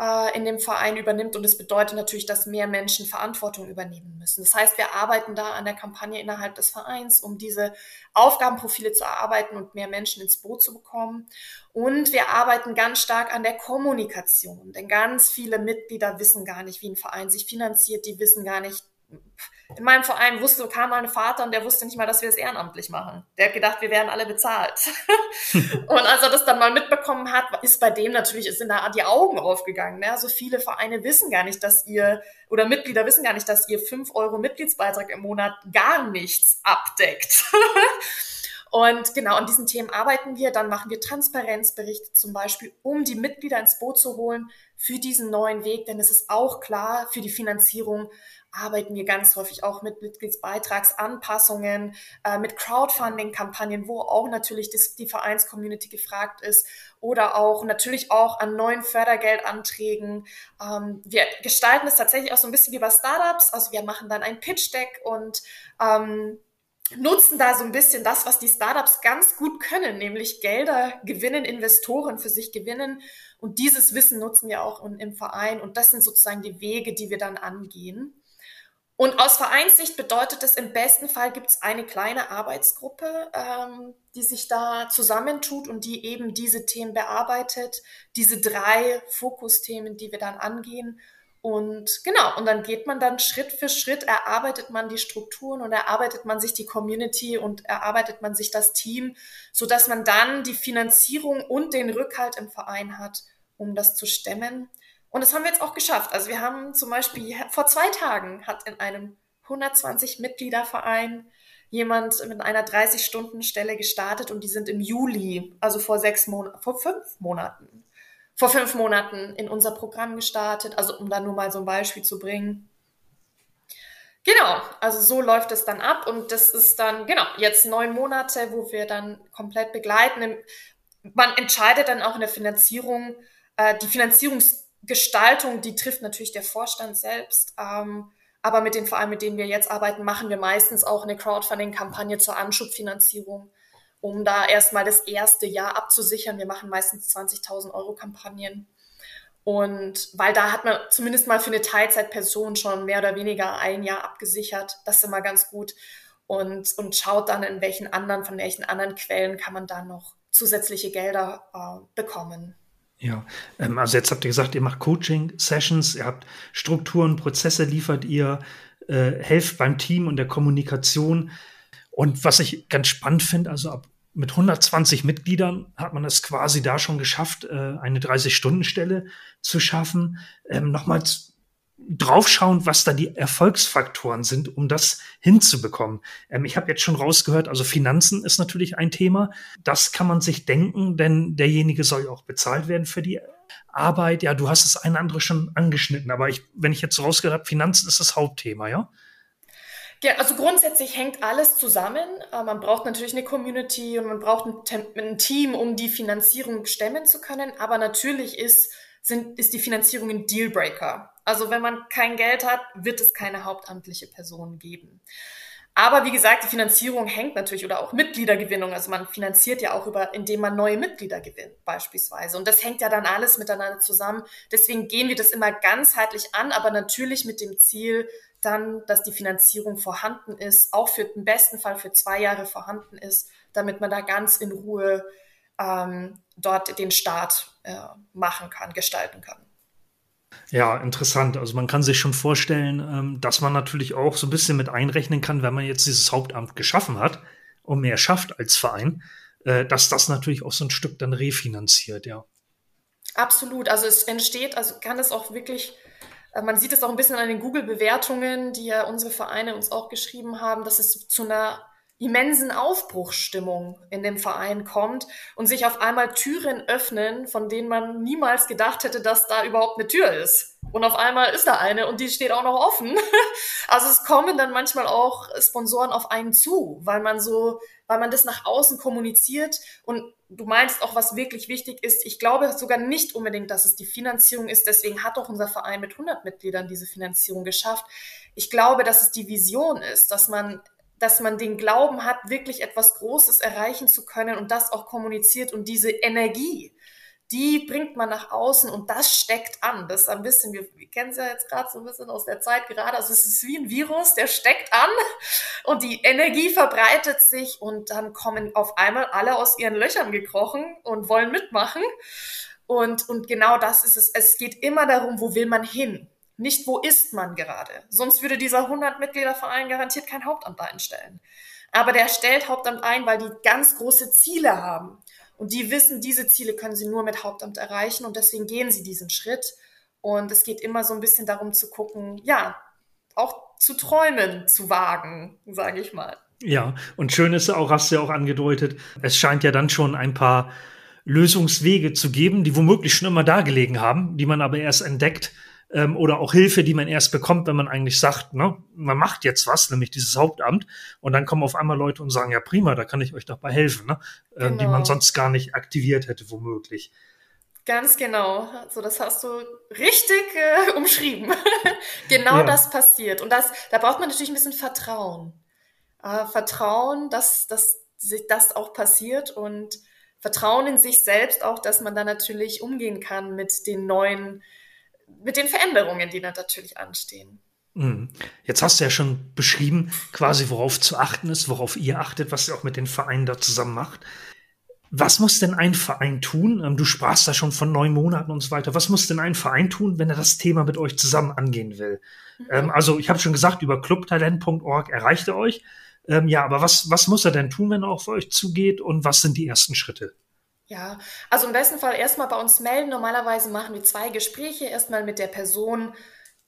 äh, in dem Verein übernimmt. Und es bedeutet natürlich, dass mehr Menschen Verantwortung übernehmen müssen. Das heißt, wir arbeiten da an der Kampagne innerhalb des Vereins, um diese Aufgabenprofile zu erarbeiten und mehr Menschen ins Boot zu bekommen. Und wir arbeiten ganz stark an der Kommunikation, denn ganz viele Mitglieder wissen gar nicht, wie ein Verein sich finanziert. Die wissen gar nicht, in meinem Verein wusste, kam mein Vater und der wusste nicht mal, dass wir es ehrenamtlich machen. Der hat gedacht, wir werden alle bezahlt. und als er das dann mal mitbekommen hat, ist bei dem natürlich, ist in da die Augen aufgegangen. Ne? Also viele Vereine wissen gar nicht, dass ihr, oder Mitglieder wissen gar nicht, dass ihr fünf Euro Mitgliedsbeitrag im Monat gar nichts abdeckt. Und genau an diesen Themen arbeiten wir. Dann machen wir Transparenzberichte zum Beispiel, um die Mitglieder ins Boot zu holen für diesen neuen Weg. Denn es ist auch klar, für die Finanzierung arbeiten wir ganz häufig auch mit Mitgliedsbeitragsanpassungen, äh, mit Crowdfunding-Kampagnen, wo auch natürlich das, die Vereinscommunity gefragt ist oder auch natürlich auch an neuen Fördergeldanträgen. Ähm, wir gestalten es tatsächlich auch so ein bisschen wie bei Startups. Also wir machen dann ein Pitch-Deck und ähm, nutzen da so ein bisschen das, was die Startups ganz gut können, nämlich Gelder gewinnen, Investoren für sich gewinnen. Und dieses Wissen nutzen wir auch im Verein. Und das sind sozusagen die Wege, die wir dann angehen. Und aus Vereinssicht bedeutet es, im besten Fall gibt es eine kleine Arbeitsgruppe, ähm, die sich da zusammentut und die eben diese Themen bearbeitet, diese drei Fokusthemen, die wir dann angehen. Und genau, und dann geht man dann Schritt für Schritt, erarbeitet man die Strukturen und erarbeitet man sich die Community und erarbeitet man sich das Team, so dass man dann die Finanzierung und den Rückhalt im Verein hat, um das zu stemmen. Und das haben wir jetzt auch geschafft. Also wir haben zum Beispiel vor zwei Tagen hat in einem 120 Mitgliederverein jemand mit einer 30-Stunden-Stelle gestartet und die sind im Juli, also vor sechs Monaten, vor fünf Monaten, vor fünf Monaten in unser Programm gestartet. Also um da nur mal so ein Beispiel zu bringen. Genau, also so läuft es dann ab und das ist dann, genau, jetzt neun Monate, wo wir dann komplett begleiten. Man entscheidet dann auch in der Finanzierung, äh, die Finanzierungs Gestaltung, die trifft natürlich der Vorstand selbst. Ähm, aber mit den Vereinen, mit denen wir jetzt arbeiten, machen wir meistens auch eine Crowdfunding-Kampagne zur Anschubfinanzierung, um da erstmal das erste Jahr abzusichern. Wir machen meistens 20.000 Euro Kampagnen. Und weil da hat man zumindest mal für eine Teilzeitperson schon mehr oder weniger ein Jahr abgesichert. Das ist immer ganz gut. Und, und schaut dann, in welchen anderen, von welchen anderen Quellen kann man da noch zusätzliche Gelder äh, bekommen. Ja, ähm, also jetzt habt ihr gesagt, ihr macht Coaching-Sessions, ihr habt Strukturen, Prozesse liefert ihr, äh, helft beim Team und der Kommunikation. Und was ich ganz spannend finde, also ab mit 120 Mitgliedern hat man es quasi da schon geschafft, äh, eine 30-Stunden-Stelle zu schaffen. Ähm, Nochmals draufschauen, was da die Erfolgsfaktoren sind, um das hinzubekommen. Ähm, ich habe jetzt schon rausgehört, also Finanzen ist natürlich ein Thema. Das kann man sich denken, denn derjenige soll ja auch bezahlt werden für die Arbeit. Ja, du hast es eine andere schon angeschnitten, aber ich, wenn ich jetzt rausgehört habe, Finanzen ist das Hauptthema, ja? Ja, also grundsätzlich hängt alles zusammen. Äh, man braucht natürlich eine Community und man braucht ein, ein Team, um die Finanzierung stemmen zu können. Aber natürlich ist, sind, ist die Finanzierung ein Dealbreaker. Also wenn man kein Geld hat, wird es keine hauptamtliche Person geben. Aber wie gesagt, die Finanzierung hängt natürlich oder auch Mitgliedergewinnung. Also man finanziert ja auch über, indem man neue Mitglieder gewinnt, beispielsweise. Und das hängt ja dann alles miteinander zusammen. Deswegen gehen wir das immer ganzheitlich an, aber natürlich mit dem Ziel, dann, dass die Finanzierung vorhanden ist, auch für im besten Fall für zwei Jahre vorhanden ist, damit man da ganz in Ruhe ähm, dort den Start äh, machen kann, gestalten kann. Ja, interessant. Also man kann sich schon vorstellen, ähm, dass man natürlich auch so ein bisschen mit einrechnen kann, wenn man jetzt dieses Hauptamt geschaffen hat und mehr schafft als Verein, äh, dass das natürlich auch so ein Stück dann refinanziert, ja. Absolut. Also es entsteht, also kann es auch wirklich, äh, man sieht es auch ein bisschen an den Google-Bewertungen, die ja unsere Vereine uns auch geschrieben haben, dass es zu einer immensen Aufbruchsstimmung in dem Verein kommt und sich auf einmal Türen öffnen, von denen man niemals gedacht hätte, dass da überhaupt eine Tür ist. Und auf einmal ist da eine und die steht auch noch offen. Also es kommen dann manchmal auch Sponsoren auf einen zu, weil man so, weil man das nach außen kommuniziert und du meinst auch, was wirklich wichtig ist. Ich glaube sogar nicht unbedingt, dass es die Finanzierung ist. Deswegen hat auch unser Verein mit 100 Mitgliedern diese Finanzierung geschafft. Ich glaube, dass es die Vision ist, dass man dass man den Glauben hat, wirklich etwas Großes erreichen zu können und das auch kommuniziert und diese Energie, die bringt man nach außen und das steckt an. Das ist ein bisschen, wir, wir kennen es ja jetzt gerade so ein bisschen aus der Zeit gerade, also es ist wie ein Virus, der steckt an und die Energie verbreitet sich und dann kommen auf einmal alle aus ihren Löchern gekrochen und wollen mitmachen. Und, und genau das ist es. Es geht immer darum, wo will man hin? Nicht wo ist man gerade. Sonst würde dieser 100-Mitglieder-Verein garantiert kein Hauptamt einstellen. Aber der stellt Hauptamt ein, weil die ganz große Ziele haben. Und die wissen, diese Ziele können sie nur mit Hauptamt erreichen und deswegen gehen sie diesen Schritt. Und es geht immer so ein bisschen darum zu gucken, ja, auch zu träumen, zu wagen, sage ich mal. Ja, und schön ist auch, hast du ja auch angedeutet, es scheint ja dann schon ein paar Lösungswege zu geben, die womöglich schon immer da gelegen haben, die man aber erst entdeckt, ähm, oder auch Hilfe, die man erst bekommt, wenn man eigentlich sagt, ne, man macht jetzt was, nämlich dieses Hauptamt, und dann kommen auf einmal Leute und sagen, ja prima, da kann ich euch dabei helfen, ne, genau. ähm, die man genau. sonst gar nicht aktiviert hätte, womöglich. Ganz genau. Also das hast du richtig äh, umschrieben. genau ja. das passiert. Und das, da braucht man natürlich ein bisschen Vertrauen. Äh, Vertrauen, dass, dass sich das auch passiert und Vertrauen in sich selbst auch, dass man da natürlich umgehen kann mit den neuen mit den Veränderungen, die dann natürlich anstehen. Mhm. Jetzt hast du ja schon beschrieben, quasi worauf zu achten ist, worauf ihr achtet, was ihr auch mit den Vereinen da zusammen macht. Was muss denn ein Verein tun? Ähm, du sprachst da schon von neun Monaten und so weiter. Was muss denn ein Verein tun, wenn er das Thema mit euch zusammen angehen will? Mhm. Ähm, also ich habe schon gesagt, über clubtalent.org erreicht er euch. Ähm, ja, aber was, was muss er denn tun, wenn er auf euch zugeht und was sind die ersten Schritte? Ja, also im besten Fall erstmal bei uns melden. Normalerweise machen wir zwei Gespräche. Erstmal mit der Person,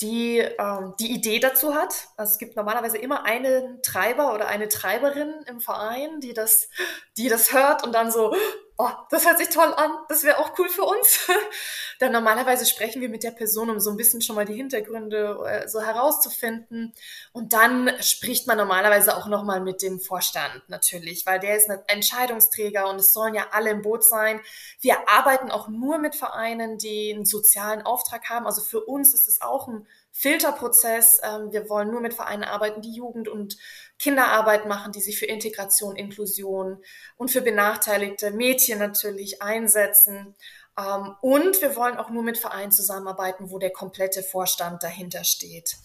die ähm, die Idee dazu hat. Also es gibt normalerweise immer einen Treiber oder eine Treiberin im Verein, die das, die das hört und dann so, oh, das hört sich toll an, das wäre auch cool für uns. Dann normalerweise sprechen wir mit der Person, um so ein bisschen schon mal die Hintergründe äh, so herauszufinden. Und dann spricht man normalerweise auch nochmal mit dem Vorstand natürlich, weil der ist ein Entscheidungsträger und es sollen ja alle im Boot sein. Wir arbeiten auch nur mit Vereinen, die einen sozialen Auftrag haben. Also für uns ist es auch ein Filterprozess. Ähm, wir wollen nur mit Vereinen arbeiten, die Jugend und Kinderarbeit machen, die sich für Integration, Inklusion und für benachteiligte Mädchen natürlich einsetzen. Ähm, und wir wollen auch nur mit Vereinen zusammenarbeiten, wo der komplette Vorstand dahinter steht.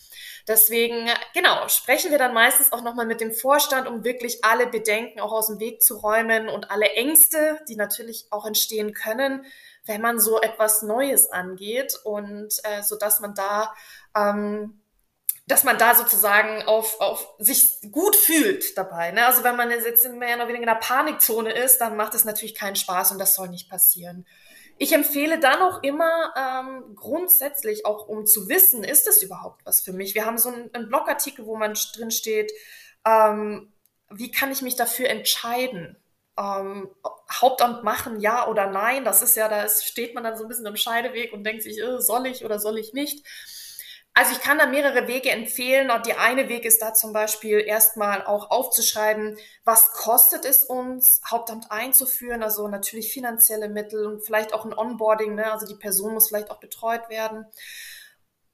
Deswegen, genau, sprechen wir dann meistens auch nochmal mit dem Vorstand, um wirklich alle Bedenken auch aus dem Weg zu räumen und alle Ängste, die natürlich auch entstehen können, wenn man so etwas Neues angeht und äh, so dass man da ähm, dass man da sozusagen auf, auf sich gut fühlt dabei. Ne? Also wenn man jetzt mehr oder weniger in einer Panikzone ist, dann macht es natürlich keinen Spaß und das soll nicht passieren. Ich empfehle dann auch immer ähm, grundsätzlich, auch um zu wissen, ist das überhaupt was für mich? Wir haben so einen, einen Blogartikel, wo man drin steht, ähm, wie kann ich mich dafür entscheiden? Ähm, Hauptamt machen, ja oder nein? Das ist ja, da steht man dann so ein bisschen im Scheideweg und denkt sich, äh, soll ich oder soll ich nicht? Also ich kann da mehrere Wege empfehlen. Und die eine Weg ist da zum Beispiel erstmal auch aufzuschreiben, was kostet es uns, Hauptamt einzuführen, also natürlich finanzielle Mittel und vielleicht auch ein Onboarding, ne? also die Person muss vielleicht auch betreut werden.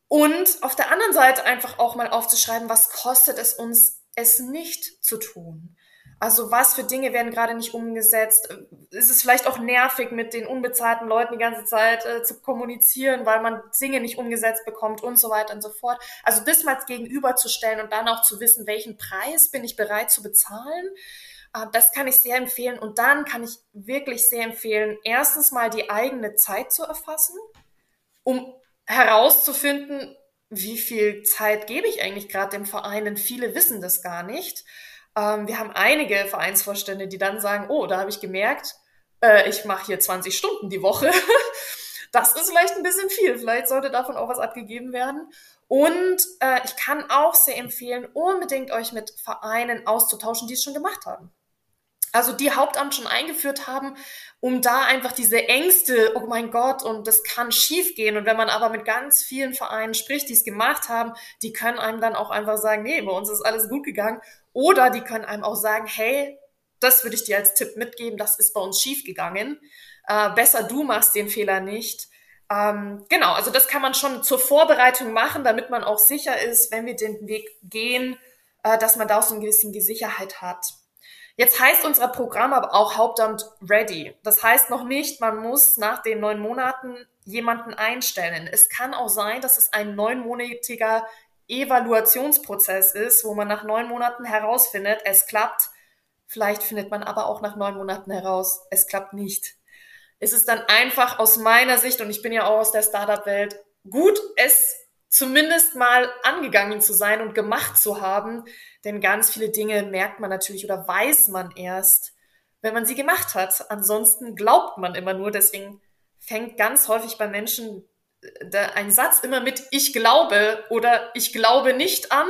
Und auf der anderen Seite einfach auch mal aufzuschreiben, was kostet es uns, es nicht zu tun. Also was für Dinge werden gerade nicht umgesetzt? Ist es vielleicht auch nervig, mit den unbezahlten Leuten die ganze Zeit äh, zu kommunizieren, weil man Dinge nicht umgesetzt bekommt und so weiter und so fort. Also das mal gegenüberzustellen und dann auch zu wissen, welchen Preis bin ich bereit zu bezahlen. Äh, das kann ich sehr empfehlen. Und dann kann ich wirklich sehr empfehlen, erstens mal die eigene Zeit zu erfassen, um herauszufinden, wie viel Zeit gebe ich eigentlich gerade dem Verein, denn viele wissen das gar nicht. Ähm, wir haben einige Vereinsvorstände, die dann sagen, oh, da habe ich gemerkt, äh, ich mache hier 20 Stunden die Woche. das ist vielleicht ein bisschen viel. Vielleicht sollte davon auch was abgegeben werden. Und äh, ich kann auch sehr empfehlen, unbedingt euch mit Vereinen auszutauschen, die es schon gemacht haben. Also die Hauptamt schon eingeführt haben, um da einfach diese Ängste, oh mein Gott, und das kann schief gehen. Und wenn man aber mit ganz vielen Vereinen spricht, die es gemacht haben, die können einem dann auch einfach sagen, nee, bei uns ist alles gut gegangen. Oder die können einem auch sagen, hey, das würde ich dir als Tipp mitgeben, das ist bei uns schief gegangen. Äh, besser du machst den Fehler nicht. Ähm, genau, also das kann man schon zur Vorbereitung machen, damit man auch sicher ist, wenn wir den Weg gehen, äh, dass man da auch so ein bisschen Sicherheit hat. Jetzt heißt unser Programm aber auch Hauptamt Ready. Das heißt noch nicht, man muss nach den neun Monaten jemanden einstellen. Es kann auch sein, dass es ein neunmonatiger Evaluationsprozess ist, wo man nach neun Monaten herausfindet, es klappt. Vielleicht findet man aber auch nach neun Monaten heraus, es klappt nicht ist es dann einfach aus meiner Sicht, und ich bin ja auch aus der Startup-Welt, gut, es zumindest mal angegangen zu sein und gemacht zu haben. Denn ganz viele Dinge merkt man natürlich oder weiß man erst, wenn man sie gemacht hat. Ansonsten glaubt man immer nur. Deswegen fängt ganz häufig bei Menschen äh, ein Satz immer mit Ich glaube oder Ich glaube nicht an.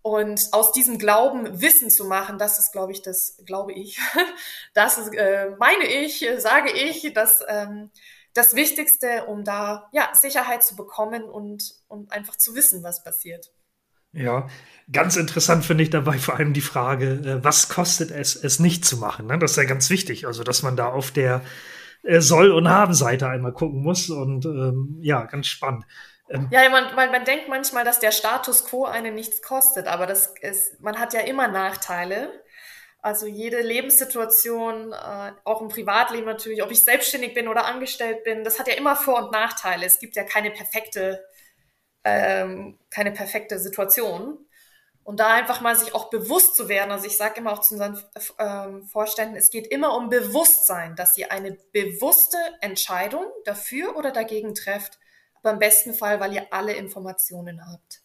Und aus diesem Glauben Wissen zu machen, das ist, glaube ich, das glaube ich, das ist, äh, meine ich, sage ich, das, ähm, das Wichtigste, um da ja, Sicherheit zu bekommen und, und einfach zu wissen, was passiert. Ja, ganz interessant finde ich dabei vor allem die Frage, äh, was kostet es, es nicht zu machen? Ne? Das ist ja ganz wichtig, also dass man da auf der äh, Soll- und Haben-Seite einmal gucken muss und ähm, ja, ganz spannend. Ähm, ja, man, man, man denkt manchmal, dass der Status quo einen nichts kostet, aber das ist, man hat ja immer Nachteile. Also jede Lebenssituation, äh, auch im Privatleben natürlich, ob ich selbstständig bin oder angestellt bin, das hat ja immer Vor- und Nachteile. Es gibt ja keine perfekte, ähm, keine perfekte Situation. Und da einfach mal sich auch bewusst zu werden, also ich sage immer auch zu unseren ähm, Vorständen, es geht immer um Bewusstsein, dass ihr eine bewusste Entscheidung dafür oder dagegen trefft, aber im besten Fall, weil ihr alle Informationen habt.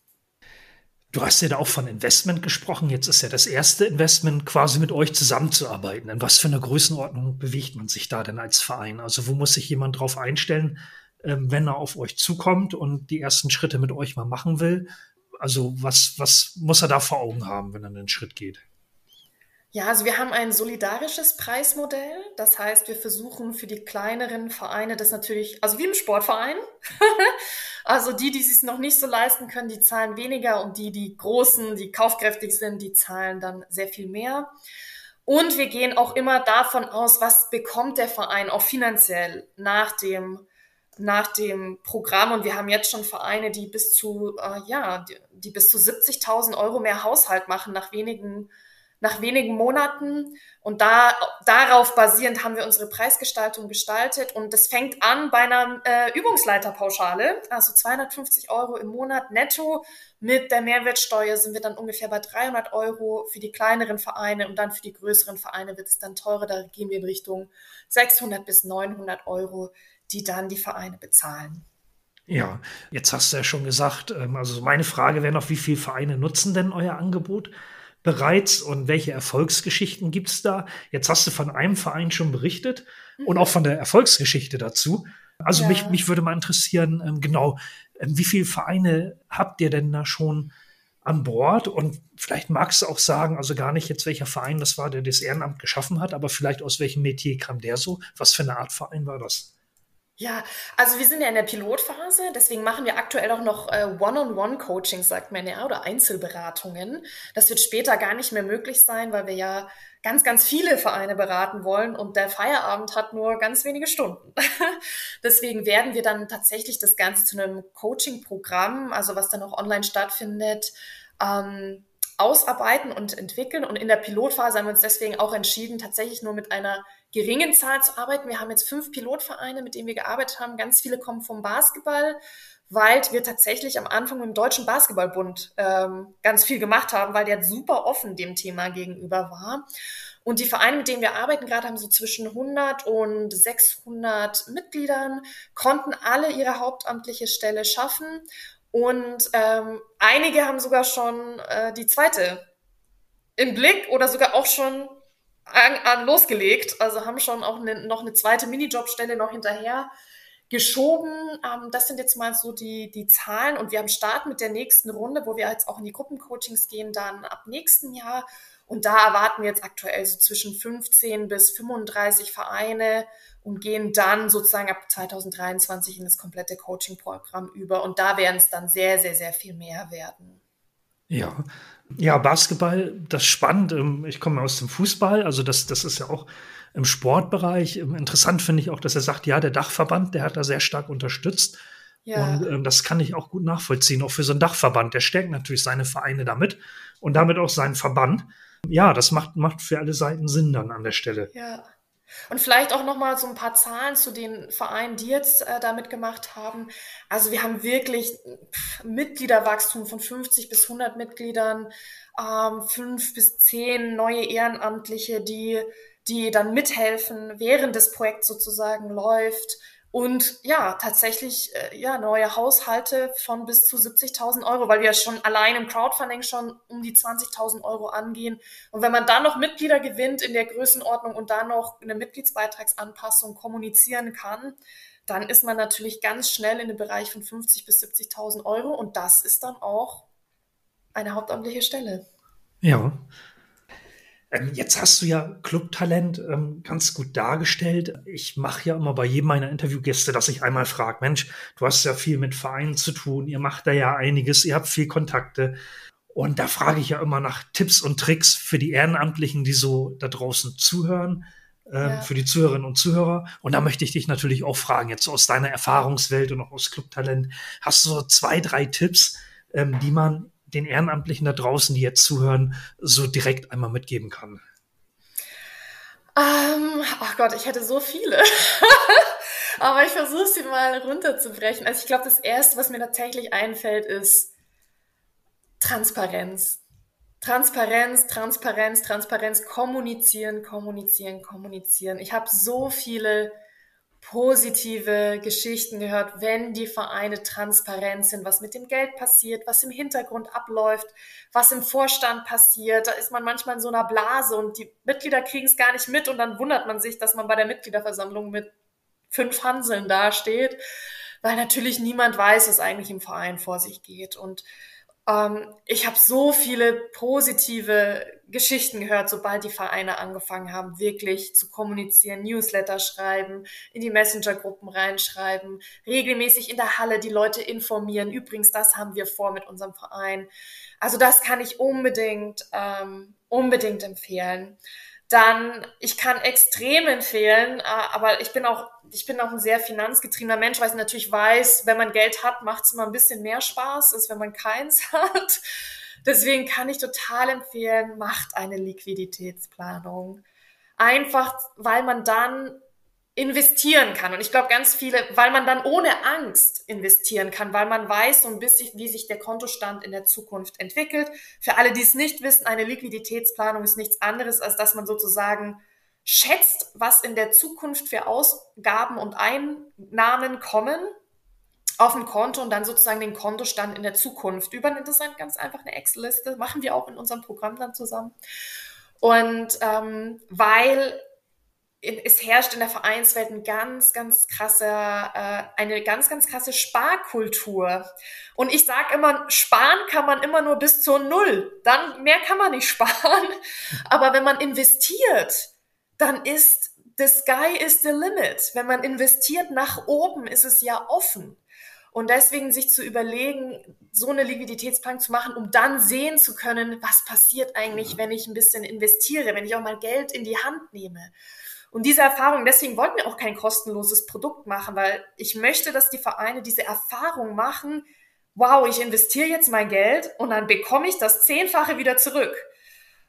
Du hast ja da auch von Investment gesprochen. Jetzt ist ja das erste Investment, quasi mit euch zusammenzuarbeiten. In was für einer Größenordnung bewegt man sich da denn als Verein? Also wo muss sich jemand drauf einstellen, ähm, wenn er auf euch zukommt und die ersten Schritte mit euch mal machen will? Also was, was muss er da vor Augen haben, wenn er einen Schritt geht? Ja, also wir haben ein solidarisches Preismodell. Das heißt, wir versuchen für die kleineren Vereine das natürlich, also wie im Sportverein. also die, die es noch nicht so leisten können, die zahlen weniger und die, die großen, die kaufkräftig sind, die zahlen dann sehr viel mehr. Und wir gehen auch immer davon aus, was bekommt der Verein auch finanziell nach dem nach dem Programm und wir haben jetzt schon Vereine, die bis zu äh, ja, die, die bis zu 70.000 Euro mehr Haushalt machen nach wenigen nach wenigen Monaten. Und da, darauf basierend haben wir unsere Preisgestaltung gestaltet. Und das fängt an bei einer äh, Übungsleiterpauschale, also 250 Euro im Monat netto. Mit der Mehrwertsteuer sind wir dann ungefähr bei 300 Euro für die kleineren Vereine und dann für die größeren Vereine wird es dann teurer. Da gehen wir in Richtung 600 bis 900 Euro, die dann die Vereine bezahlen. Ja, jetzt hast du ja schon gesagt, ähm, also meine Frage wäre noch, wie viele Vereine nutzen denn euer Angebot? Bereits und welche Erfolgsgeschichten gibt's da? Jetzt hast du von einem Verein schon berichtet mhm. und auch von der Erfolgsgeschichte dazu. Also ja. mich, mich würde mal interessieren, ähm, genau, ähm, wie viele Vereine habt ihr denn da schon an Bord? Und vielleicht magst du auch sagen, also gar nicht jetzt welcher Verein das war, der das Ehrenamt geschaffen hat, aber vielleicht aus welchem Metier kam der so? Was für eine Art Verein war das? Ja, also wir sind ja in der Pilotphase, deswegen machen wir aktuell auch noch äh, One-on-One-Coaching, sagt man ja, oder Einzelberatungen. Das wird später gar nicht mehr möglich sein, weil wir ja ganz, ganz viele Vereine beraten wollen und der Feierabend hat nur ganz wenige Stunden. deswegen werden wir dann tatsächlich das Ganze zu einem Coaching-Programm, also was dann auch online stattfindet, ähm, ausarbeiten und entwickeln. Und in der Pilotphase haben wir uns deswegen auch entschieden, tatsächlich nur mit einer geringen Zahl zu arbeiten. Wir haben jetzt fünf Pilotvereine, mit denen wir gearbeitet haben. Ganz viele kommen vom Basketball, weil wir tatsächlich am Anfang mit dem Deutschen Basketballbund ähm, ganz viel gemacht haben, weil der super offen dem Thema gegenüber war. Und die Vereine, mit denen wir arbeiten, gerade haben so zwischen 100 und 600 Mitgliedern, konnten alle ihre hauptamtliche Stelle schaffen. Und ähm, einige haben sogar schon äh, die zweite im Blick oder sogar auch schon an, an losgelegt. Also haben schon auch ne, noch eine zweite Minijobstelle noch hinterher geschoben. Ähm, das sind jetzt mal so die, die Zahlen und wir haben Start mit der nächsten Runde, wo wir jetzt auch in die Gruppencoachings gehen, dann ab nächsten Jahr. Und da erwarten wir jetzt aktuell so zwischen 15 bis 35 Vereine und gehen dann sozusagen ab 2023 in das komplette Coaching-Programm über. Und da werden es dann sehr, sehr, sehr viel mehr werden. Ja, ja, Basketball, das ist spannend. Ähm, ich komme aus dem Fußball, also das, das ist ja auch im Sportbereich. Ähm, interessant finde ich auch, dass er sagt, ja, der Dachverband, der hat da sehr stark unterstützt. Ja. Und ähm, das kann ich auch gut nachvollziehen, auch für so einen Dachverband. Der stärkt natürlich seine Vereine damit und damit auch seinen Verband. Ja, das macht, macht für alle Seiten Sinn dann an der Stelle. Ja. Und vielleicht auch noch mal so ein paar Zahlen zu den Vereinen, die jetzt äh, da mitgemacht haben. Also wir haben wirklich Mitgliederwachstum von 50 bis 100 Mitgliedern, ähm, fünf bis zehn neue Ehrenamtliche, die die dann mithelfen, während das Projekt sozusagen läuft. Und ja, tatsächlich äh, ja neue Haushalte von bis zu 70.000 Euro, weil wir schon allein im Crowdfunding schon um die 20.000 Euro angehen. Und wenn man dann noch Mitglieder gewinnt in der Größenordnung und dann noch eine Mitgliedsbeitragsanpassung kommunizieren kann, dann ist man natürlich ganz schnell in dem Bereich von 50 bis 70.000 Euro und das ist dann auch eine hauptamtliche Stelle. Ja, jetzt hast du ja Clubtalent ähm, ganz gut dargestellt. Ich mache ja immer bei jedem meiner Interviewgäste, dass ich einmal frage, Mensch, du hast ja viel mit Vereinen zu tun, ihr macht da ja einiges, ihr habt viel Kontakte. Und da frage ich ja immer nach Tipps und Tricks für die Ehrenamtlichen, die so da draußen zuhören, äh, ja. für die Zuhörerinnen und Zuhörer. Und da möchte ich dich natürlich auch fragen, jetzt aus deiner Erfahrungswelt und auch aus Clubtalent, hast du so zwei, drei Tipps, ähm, die man den Ehrenamtlichen da draußen, die jetzt zuhören, so direkt einmal mitgeben kann? Ähm, ach Gott, ich hätte so viele. Aber ich versuche sie mal runterzubrechen. Also ich glaube, das Erste, was mir tatsächlich einfällt, ist Transparenz. Transparenz, Transparenz, Transparenz, kommunizieren, kommunizieren, kommunizieren. Ich habe so viele positive Geschichten gehört, wenn die Vereine transparent sind, was mit dem Geld passiert, was im Hintergrund abläuft, was im Vorstand passiert. Da ist man manchmal in so einer Blase und die Mitglieder kriegen es gar nicht mit und dann wundert man sich, dass man bei der Mitgliederversammlung mit fünf Hanseln dasteht, weil natürlich niemand weiß, was eigentlich im Verein vor sich geht. Und ähm, ich habe so viele positive Geschichten gehört, sobald die Vereine angefangen haben, wirklich zu kommunizieren, Newsletter schreiben, in die Messenger-Gruppen reinschreiben, regelmäßig in der Halle die Leute informieren. Übrigens, das haben wir vor mit unserem Verein. Also das kann ich unbedingt, ähm, unbedingt empfehlen dann ich kann extrem empfehlen, äh, aber ich bin auch ich bin auch ein sehr finanzgetriebener Mensch, weil ich natürlich weiß, wenn man Geld hat, macht es immer ein bisschen mehr Spaß, als wenn man keins hat. Deswegen kann ich total empfehlen, macht eine Liquiditätsplanung. Einfach, weil man dann investieren kann. Und ich glaube, ganz viele, weil man dann ohne Angst investieren kann, weil man weiß so ein bisschen, wie sich der Kontostand in der Zukunft entwickelt. Für alle, die es nicht wissen, eine Liquiditätsplanung ist nichts anderes, als dass man sozusagen schätzt, was in der Zukunft für Ausgaben und Einnahmen kommen auf ein Konto und dann sozusagen den Kontostand in der Zukunft übernimmt. Das ist ganz einfach eine Excel-Liste, machen wir auch in unserem Programm dann zusammen. Und ähm, weil es herrscht in der Vereinswelt ein ganz, ganz krasse, äh, eine ganz, ganz krasse Sparkultur. Und ich sage immer, sparen kann man immer nur bis zur Null. Dann mehr kann man nicht sparen. Aber wenn man investiert, dann ist the sky is the limit. Wenn man investiert nach oben, ist es ja offen. Und deswegen sich zu überlegen, so eine Liquiditätsplanung zu machen, um dann sehen zu können, was passiert eigentlich, wenn ich ein bisschen investiere, wenn ich auch mal Geld in die Hand nehme. Und diese Erfahrung, deswegen wollten wir auch kein kostenloses Produkt machen, weil ich möchte, dass die Vereine diese Erfahrung machen, wow, ich investiere jetzt mein Geld und dann bekomme ich das Zehnfache wieder zurück.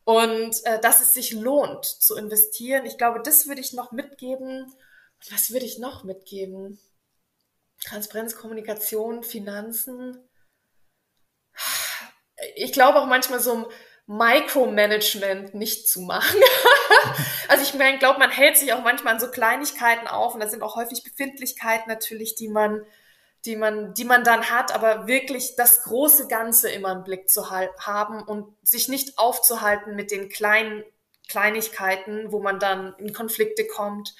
Und äh, dass es sich lohnt zu investieren. Ich glaube, das würde ich noch mitgeben. Was würde ich noch mitgeben? Transparenz, Kommunikation, Finanzen. Ich glaube auch manchmal so ein Micromanagement nicht zu machen. also ich meine, glaube, man hält sich auch manchmal an so Kleinigkeiten auf und da sind auch häufig Befindlichkeiten natürlich, die man, die man, die man dann hat, aber wirklich das große Ganze immer im Blick zu haben und sich nicht aufzuhalten mit den kleinen Kleinigkeiten, wo man dann in Konflikte kommt,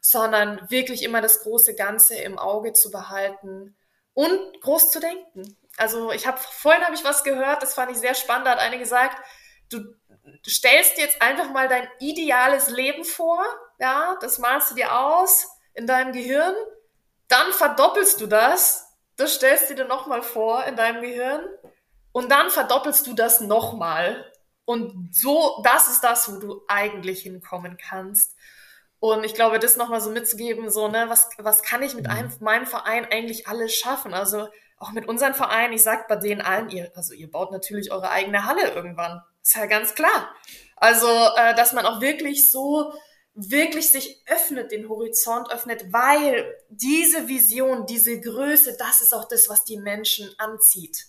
sondern wirklich immer das große Ganze im Auge zu behalten und groß zu denken. Also ich habe vorhin habe ich was gehört, das fand ich sehr spannend. Da hat eine gesagt, du, du stellst dir jetzt einfach mal dein ideales Leben vor, ja, das malst du dir aus in deinem Gehirn, dann verdoppelst du das, das stellst du dir nochmal vor in deinem Gehirn und dann verdoppelst du das nochmal. Und so, das ist das, wo du eigentlich hinkommen kannst. Und ich glaube, das nochmal so mitzugeben, so, ne, was, was kann ich mit mhm. einem, meinem Verein eigentlich alles schaffen? Also auch mit unseren Vereinen, ich sag bei denen allen, ihr, also ihr baut natürlich eure eigene Halle irgendwann. Ist ja ganz klar. Also, äh, dass man auch wirklich so, wirklich sich öffnet, den Horizont öffnet, weil diese Vision, diese Größe, das ist auch das, was die Menschen anzieht.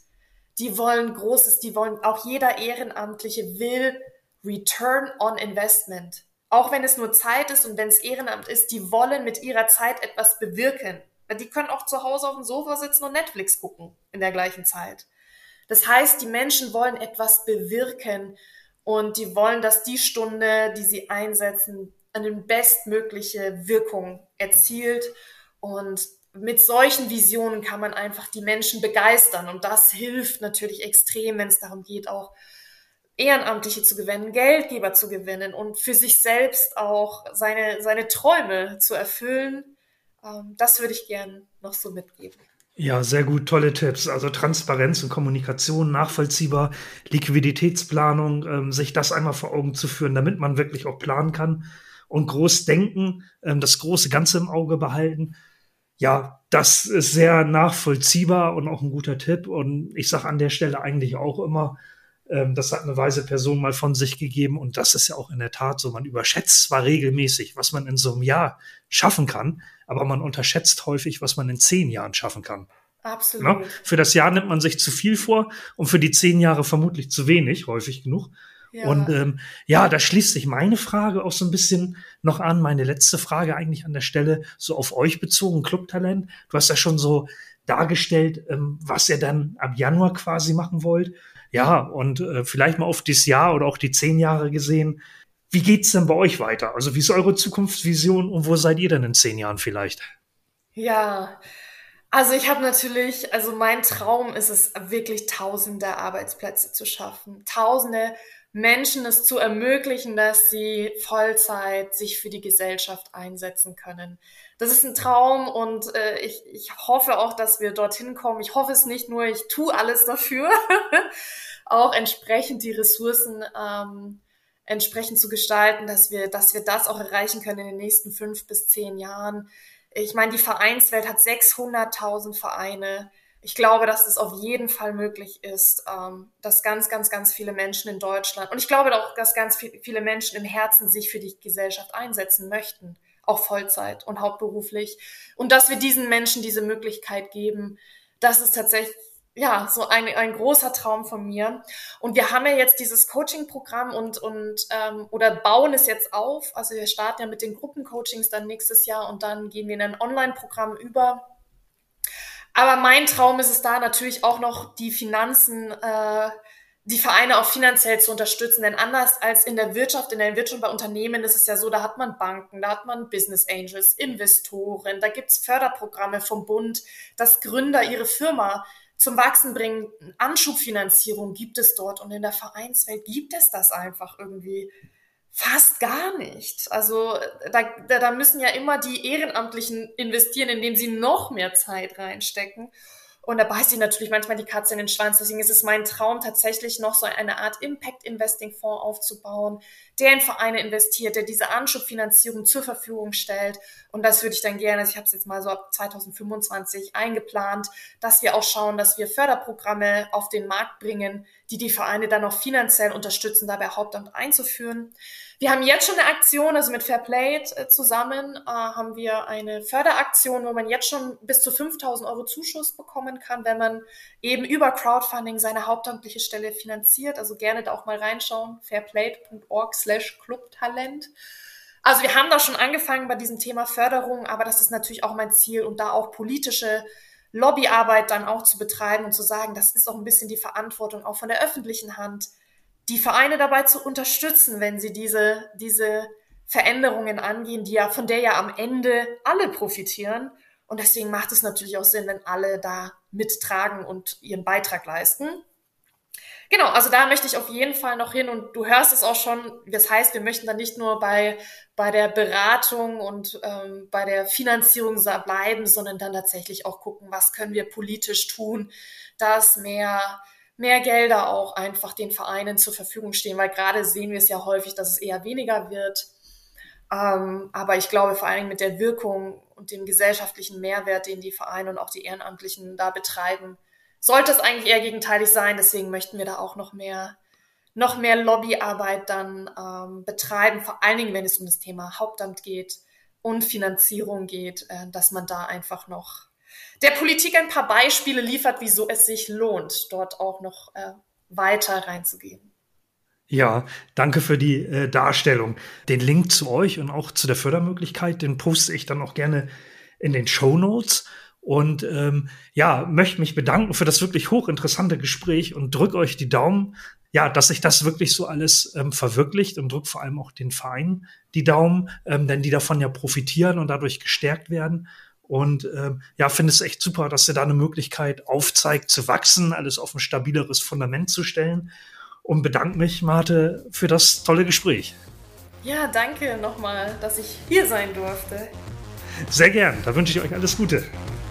Die wollen Großes, die wollen, auch jeder Ehrenamtliche will Return on Investment auch wenn es nur Zeit ist und wenn es Ehrenamt ist, die wollen mit ihrer Zeit etwas bewirken. Die können auch zu Hause auf dem Sofa sitzen und Netflix gucken in der gleichen Zeit. Das heißt, die Menschen wollen etwas bewirken und die wollen, dass die Stunde, die sie einsetzen, eine bestmögliche Wirkung erzielt. Und mit solchen Visionen kann man einfach die Menschen begeistern. Und das hilft natürlich extrem, wenn es darum geht, auch Ehrenamtliche zu gewinnen, Geldgeber zu gewinnen und für sich selbst auch seine, seine Träume zu erfüllen. Ähm, das würde ich gern noch so mitgeben. Ja, sehr gut, tolle Tipps. Also Transparenz und Kommunikation, nachvollziehbar, Liquiditätsplanung, ähm, sich das einmal vor Augen zu führen, damit man wirklich auch planen kann und groß denken, ähm, das große Ganze im Auge behalten. Ja, das ist sehr nachvollziehbar und auch ein guter Tipp. Und ich sage an der Stelle eigentlich auch immer, ähm, das hat eine weise Person mal von sich gegeben und das ist ja auch in der Tat so. Man überschätzt zwar regelmäßig, was man in so einem Jahr schaffen kann, aber man unterschätzt häufig, was man in zehn Jahren schaffen kann. Absolut. Ja? Für das Jahr nimmt man sich zu viel vor und für die zehn Jahre vermutlich zu wenig, häufig genug. Ja. Und ähm, ja, da schließt sich meine Frage auch so ein bisschen noch an, meine letzte Frage eigentlich an der Stelle, so auf euch bezogen, Clubtalent. Du hast ja schon so dargestellt, ähm, was ihr dann ab Januar quasi machen wollt. Ja, und äh, vielleicht mal auf das Jahr oder auch die zehn Jahre gesehen. Wie geht's denn bei euch weiter? Also wie ist eure Zukunftsvision und wo seid ihr denn in zehn Jahren vielleicht? Ja, also ich habe natürlich, also mein Traum ist es wirklich tausende Arbeitsplätze zu schaffen, tausende Menschen es zu ermöglichen, dass sie Vollzeit sich für die Gesellschaft einsetzen können. Das ist ein Traum und äh, ich, ich hoffe auch, dass wir dorthin kommen. Ich hoffe es nicht nur, ich tue alles dafür, auch entsprechend die Ressourcen ähm, entsprechend zu gestalten, dass wir, dass wir das auch erreichen können in den nächsten fünf bis zehn Jahren. Ich meine, die Vereinswelt hat 600.000 Vereine ich glaube, dass es auf jeden Fall möglich ist, ähm, dass ganz, ganz, ganz viele Menschen in Deutschland und ich glaube auch, dass ganz viele Menschen im Herzen sich für die Gesellschaft einsetzen möchten, auch Vollzeit und hauptberuflich. Und dass wir diesen Menschen diese Möglichkeit geben, das ist tatsächlich ja, so ein, ein großer Traum von mir. Und wir haben ja jetzt dieses Coaching-Programm und, und ähm, oder bauen es jetzt auf. Also wir starten ja mit den Gruppencoachings dann nächstes Jahr und dann gehen wir in ein Online-Programm über aber mein Traum ist es da natürlich auch noch, die Finanzen, äh, die Vereine auch finanziell zu unterstützen. Denn anders als in der Wirtschaft, in der Wirtschaft bei Unternehmen ist es ja so, da hat man Banken, da hat man Business Angels, Investoren, da gibt's Förderprogramme vom Bund, dass Gründer ihre Firma zum Wachsen bringen. Anschubfinanzierung gibt es dort und in der Vereinswelt gibt es das einfach irgendwie Fast gar nicht. Also da, da müssen ja immer die Ehrenamtlichen investieren, indem sie noch mehr Zeit reinstecken. Und da beißt sich natürlich manchmal die Katze in den Schwanz. Deswegen ist es mein Traum, tatsächlich noch so eine Art Impact-Investing-Fonds aufzubauen, der in Vereine investiert, der diese Anschubfinanzierung zur Verfügung stellt. Und das würde ich dann gerne, also ich habe es jetzt mal so ab 2025 eingeplant, dass wir auch schauen, dass wir Förderprogramme auf den Markt bringen, die die Vereine dann auch finanziell unterstützen, dabei Hauptamt einzuführen. Wir haben jetzt schon eine Aktion, also mit Fairplay äh, zusammen äh, haben wir eine Förderaktion, wo man jetzt schon bis zu 5000 Euro Zuschuss bekommen kann, wenn man eben über Crowdfunding seine hauptamtliche Stelle finanziert. Also gerne da auch mal reinschauen, fairplay.org slash Clubtalent. Also wir haben da schon angefangen bei diesem Thema Förderung, aber das ist natürlich auch mein Ziel und da auch politische Lobbyarbeit dann auch zu betreiben und zu sagen, das ist auch ein bisschen die Verantwortung auch von der öffentlichen Hand, die Vereine dabei zu unterstützen, wenn sie diese, diese Veränderungen angehen, die ja, von der ja am Ende alle profitieren. Und deswegen macht es natürlich auch Sinn, wenn alle da mittragen und ihren Beitrag leisten. Genau, also da möchte ich auf jeden Fall noch hin und du hörst es auch schon. Das heißt, wir möchten dann nicht nur bei, bei der Beratung und ähm, bei der Finanzierung bleiben, sondern dann tatsächlich auch gucken, was können wir politisch tun, dass mehr, mehr Gelder auch einfach den Vereinen zur Verfügung stehen, weil gerade sehen wir es ja häufig, dass es eher weniger wird. Ähm, aber ich glaube vor allen Dingen mit der Wirkung und dem gesellschaftlichen Mehrwert, den die Vereine und auch die Ehrenamtlichen da betreiben, sollte es eigentlich eher gegenteilig sein. Deswegen möchten wir da auch noch mehr, noch mehr Lobbyarbeit dann ähm, betreiben, vor allen Dingen, wenn es um das Thema Hauptamt geht und Finanzierung geht, äh, dass man da einfach noch der Politik ein paar Beispiele liefert, wieso es sich lohnt, dort auch noch äh, weiter reinzugehen. Ja, danke für die äh, Darstellung. Den Link zu euch und auch zu der Fördermöglichkeit, den poste ich dann auch gerne in den Show Notes. Und ähm, ja, möchte mich bedanken für das wirklich hochinteressante Gespräch und drück euch die Daumen, ja, dass sich das wirklich so alles ähm, verwirklicht und drück vor allem auch den Verein die Daumen, ähm, denn die davon ja profitieren und dadurch gestärkt werden. Und ähm, ja, finde es echt super, dass ihr da eine Möglichkeit aufzeigt zu wachsen, alles auf ein stabileres Fundament zu stellen. Und bedanke mich, Marte, für das tolle Gespräch. Ja, danke nochmal, dass ich hier sein durfte. Sehr gern. Da wünsche ich euch alles Gute.